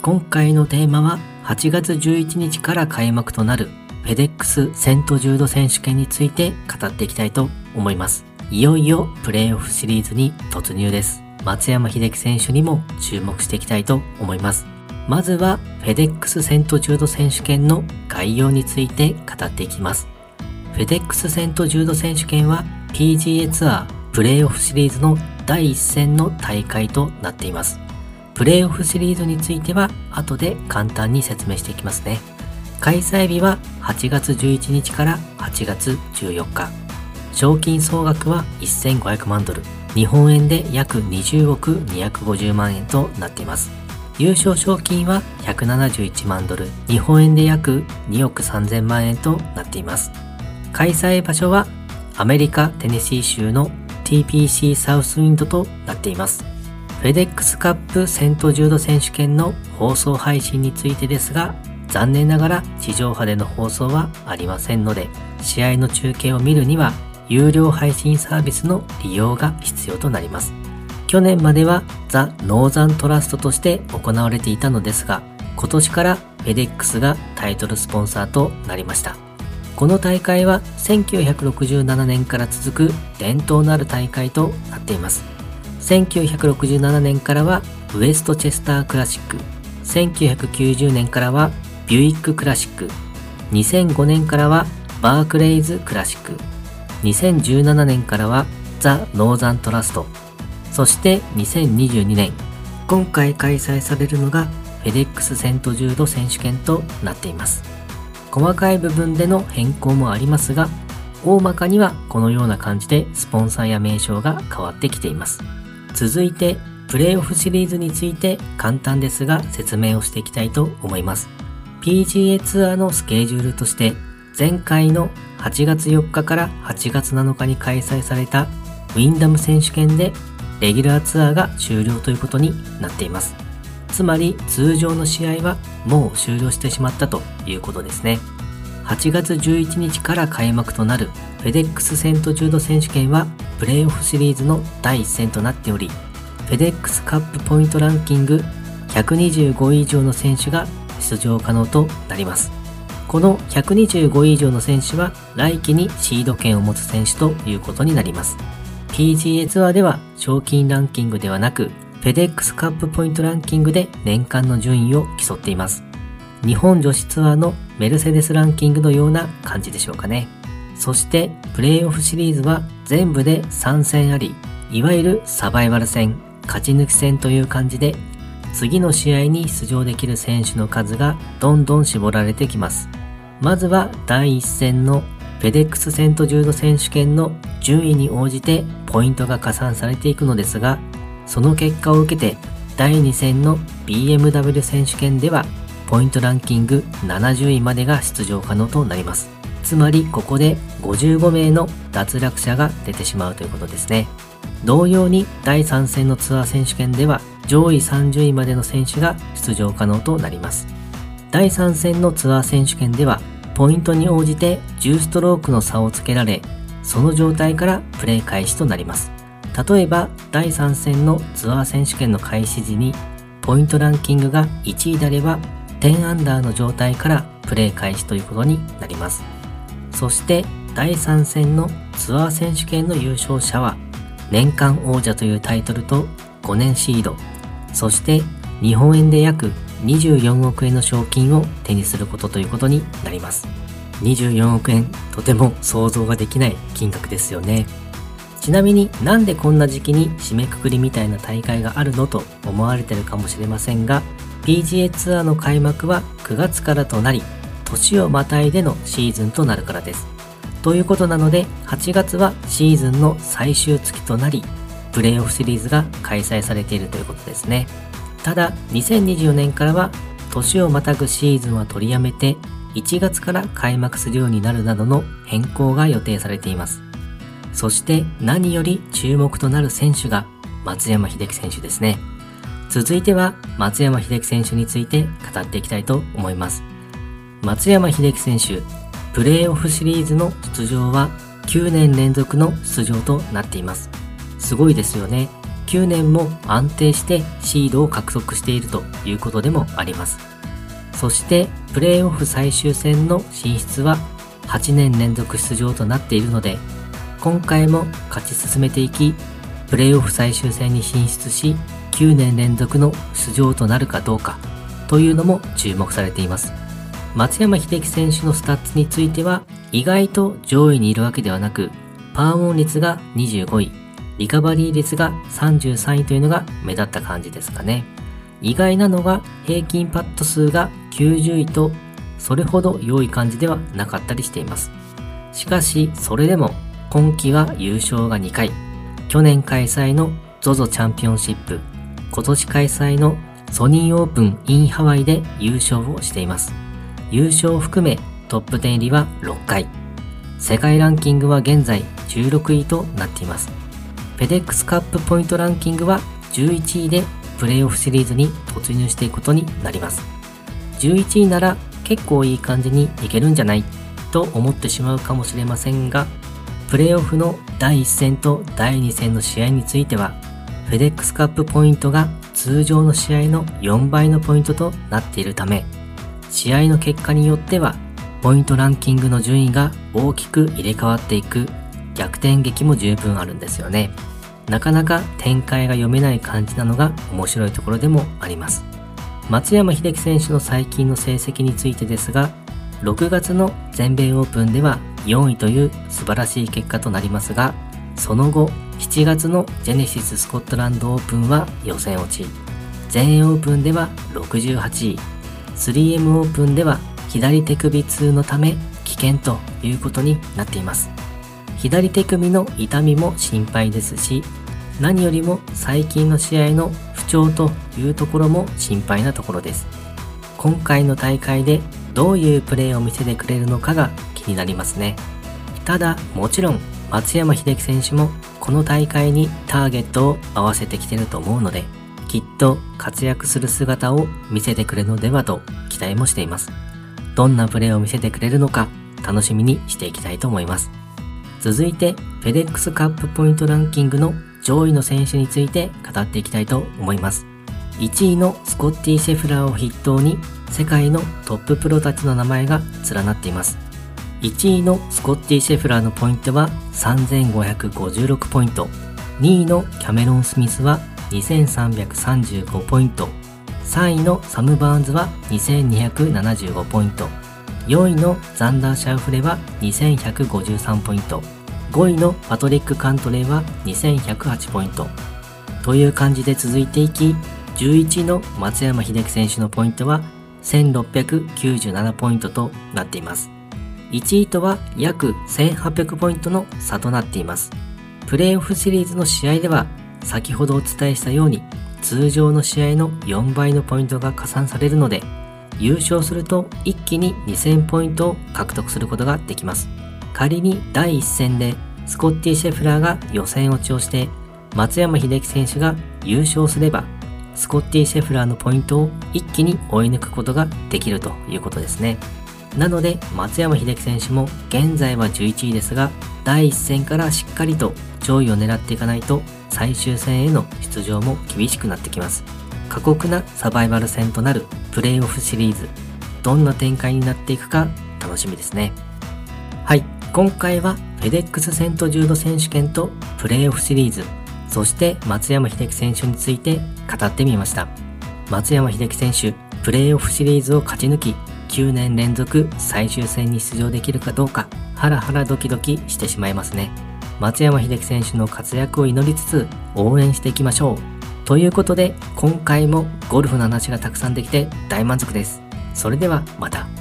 今回のテーマは8月11日から開幕となるフェデックスセントジュード選手権について語っていきたいと思います。いよいよプレイオフシリーズに突入です。松山英樹選手にも注目していきたいと思います。まずはフェデックスセントジュード選手権の概要について語っていきます。フェデックスセントジュード選手権は PGA ツアープレイオフシリーズの第一戦の大会となっています。プレイオフシリーズについては後で簡単に説明していきますね。開催日は8月11日から8月14日。賞金総額は1500万ドル。日本円で約20億250万円となっています。優勝賞金は171万ドル。日本円で約2億3000万円となっています。開催場所はアメリカ・テネシー州の TPC サウスウィンドとなっています。フェデックスカップセントジュード選手権の放送配信についてですが、残念ながら地上波での放送はありませんので、試合の中継を見るには有料配信サービスの利用が必要となります。去年まではザ・ノーザントラストとして行われていたのですが、今年からフェデックスがタイトルスポンサーとなりました。この大会は1967年から続く伝統のある大会となっています。1967年からはウエストチェスタークラシック、1990年からはビュイッククラシック、2005年からはバークレイズクラシック、2017年からはザ・ノーザントラスト、そして2022年、今回開催されるのがフェデックスセントジュード選手権となっています。細かい部分での変更もありますが、大まかにはこのような感じでスポンサーや名称が変わってきています。続いて、プレイオフシリーズについて簡単ですが説明をしていきたいと思います。PGA ツアーのスケジュールとして、前回の8月4日から8月7日に開催されたウィンダム選手権でレギュラーツアーが終了ということになっています。つまり通常の試合はもう終了してしまったということですね。8月11日から開幕となるフェデックスセントジュード選手権はプレイオフシリーズの第1戦となっており、フェデックスカップポイントランキング125位以上の選手が出場可能となります。この125位以上の選手は来季にシード権を持つ選手ということになります。PGA ツアーでは賞金ランキングではなく、フェデックスカップポイントランキングで年間の順位を競っています。日本女子ツアーのメルセデスランキングのような感じでしょうかね。そしてプレイオフシリーズは全部で3戦あり、いわゆるサバイバル戦、勝ち抜き戦という感じで、次の試合に出場できる選手の数がどんどん絞られてきます。まずは第1戦のフェデックスセントジュード選手権の順位に応じてポイントが加算されていくのですが、その結果を受けて第2戦の BMW 選手権ではポイントランキング70位までが出場可能となります。つまりここで55名の脱落者が出てしまうということですね。同様に第3戦のツアー選手権では上位30位までの選手が出場可能となります。第3戦のツアー選手権ではポイントに応じて10ストロークの差をつけられ、その状態からプレー開始となります。例えば第3戦のツアー選手権の開始時にポイントランキングが1位であれば10アンダーの状態からプレー開始ということになります。そして第3戦のツアー選手権の優勝者は年間王者というタイトルと5年シード、そして日本円で約24億円の賞金を手にすることということになります。24億円、とても想像ができない金額ですよね。ちなみになんでこんな時期に締めくくりみたいな大会があるのと思われてるかもしれませんが、PGA ツアーの開幕は9月からとなり、年をまたいでのシーズンとなるからです。ということなので、8月はシーズンの最終月となり、プレイオフシリーズが開催されているということですね。ただ、2024年からは、年をまたぐシーズンは取りやめて、1月から開幕するようになるなどの変更が予定されています。そして何より注目となる選手が松山英樹選手ですね。続いては松山英樹選手について語っていきたいと思います。松山英樹選手、プレーオフシリーズの出場は9年連続の出場となっています。すごいですよね。9年も安定してシードを獲得しているということでもあります。そしてプレーオフ最終戦の進出は8年連続出場となっているので今回も勝ち進めていきプレーオフ最終戦に進出し9年連続の出場となるかどうかというのも注目されています松山英樹選手のスタッツについては意外と上位にいるわけではなくパーオン率が25位リカバリー率が33位というのが目立った感じですかね。意外なのが平均パット数が90位とそれほど良い感じではなかったりしています。しかしそれでも今季は優勝が2回、去年開催の ZOZO チャンピオンシップ、今年開催のソニーオープン in ハワイで優勝をしています。優勝を含めトップ10入りは6回。世界ランキングは現在16位となっています。フェデックスカップポイントランキングは11位でプレイオフシリーズに突入していくことになります。11位なら結構いい感じにいけるんじゃないと思ってしまうかもしれませんが、プレイオフの第1戦と第2戦の試合については、フェデックスカップポイントが通常の試合の4倍のポイントとなっているため、試合の結果によっては、ポイントランキングの順位が大きく入れ替わっていく逆転劇も十分あるんですよね。なかなか展開が読めない感じなのが面白いところでもあります。松山英樹選手の最近の成績についてですが、6月の全米オープンでは4位という素晴らしい結果となりますが、その後、7月のジェネシススコットランドオープンは予選落ち、全英オープンでは68位、3M オープンでは左手首痛のため危険ということになっています。左手首の痛みも心配ですし、何よりも最近の試合の不調というところも心配なところです。今回の大会でどういうプレーを見せてくれるのかが気になりますね。ただ、もちろん松山英樹選手もこの大会にターゲットを合わせてきてると思うので、きっと活躍する姿を見せてくれるのではと期待もしています。どんなプレーを見せてくれるのか楽しみにしていきたいと思います。続いて、フェデックスカップポイントランキングの上位の選手について語っていきたいと思います。1位のスコッティ・シェフラーを筆頭に世界のトッププロたちの名前が連なっています。1位のスコッティ・シェフラーのポイントは3556ポイント。2位のキャメロン・スミスは2335ポイント。3位のサム・バーンズは2275ポイント。4位のザンダー・シャウフレは2153ポイント5位のパトリック・カントレーは2108ポイントという感じで続いていき11位の松山英樹選手のポイントは1697ポイントとなっています1位とは約1800ポイントの差となっていますプレーオフシリーズの試合では先ほどお伝えしたように通常の試合の4倍のポイントが加算されるので優勝すると一気に2000ポイントを獲得することができます。仮に第1戦でスコッティ・シェフラーが予選落ちをして松山英樹選手が優勝すればスコッティ・シェフラーのポイントを一気に追い抜くことができるということですね。なので松山英樹選手も現在は11位ですが第1戦からしっかりと上位を狙っていかないと最終戦への出場も厳しくなってきます。過酷なサバイバル戦となるプレイオフシリーズ。どんな展開になっていくか楽しみですね。はい。今回はフェデックスセントジュード選手権とプレイオフシリーズ。そして松山英樹選手について語ってみました。松山英樹選手プレイオフシリーズを勝ち抜き9年連続最終戦に出場できるかどうかハラハラドキドキしてしまいますね。松山英樹選手の活躍を祈りつつ応援していきましょうということで今回もゴルフの話がたくさんできて大満足です。それではまた。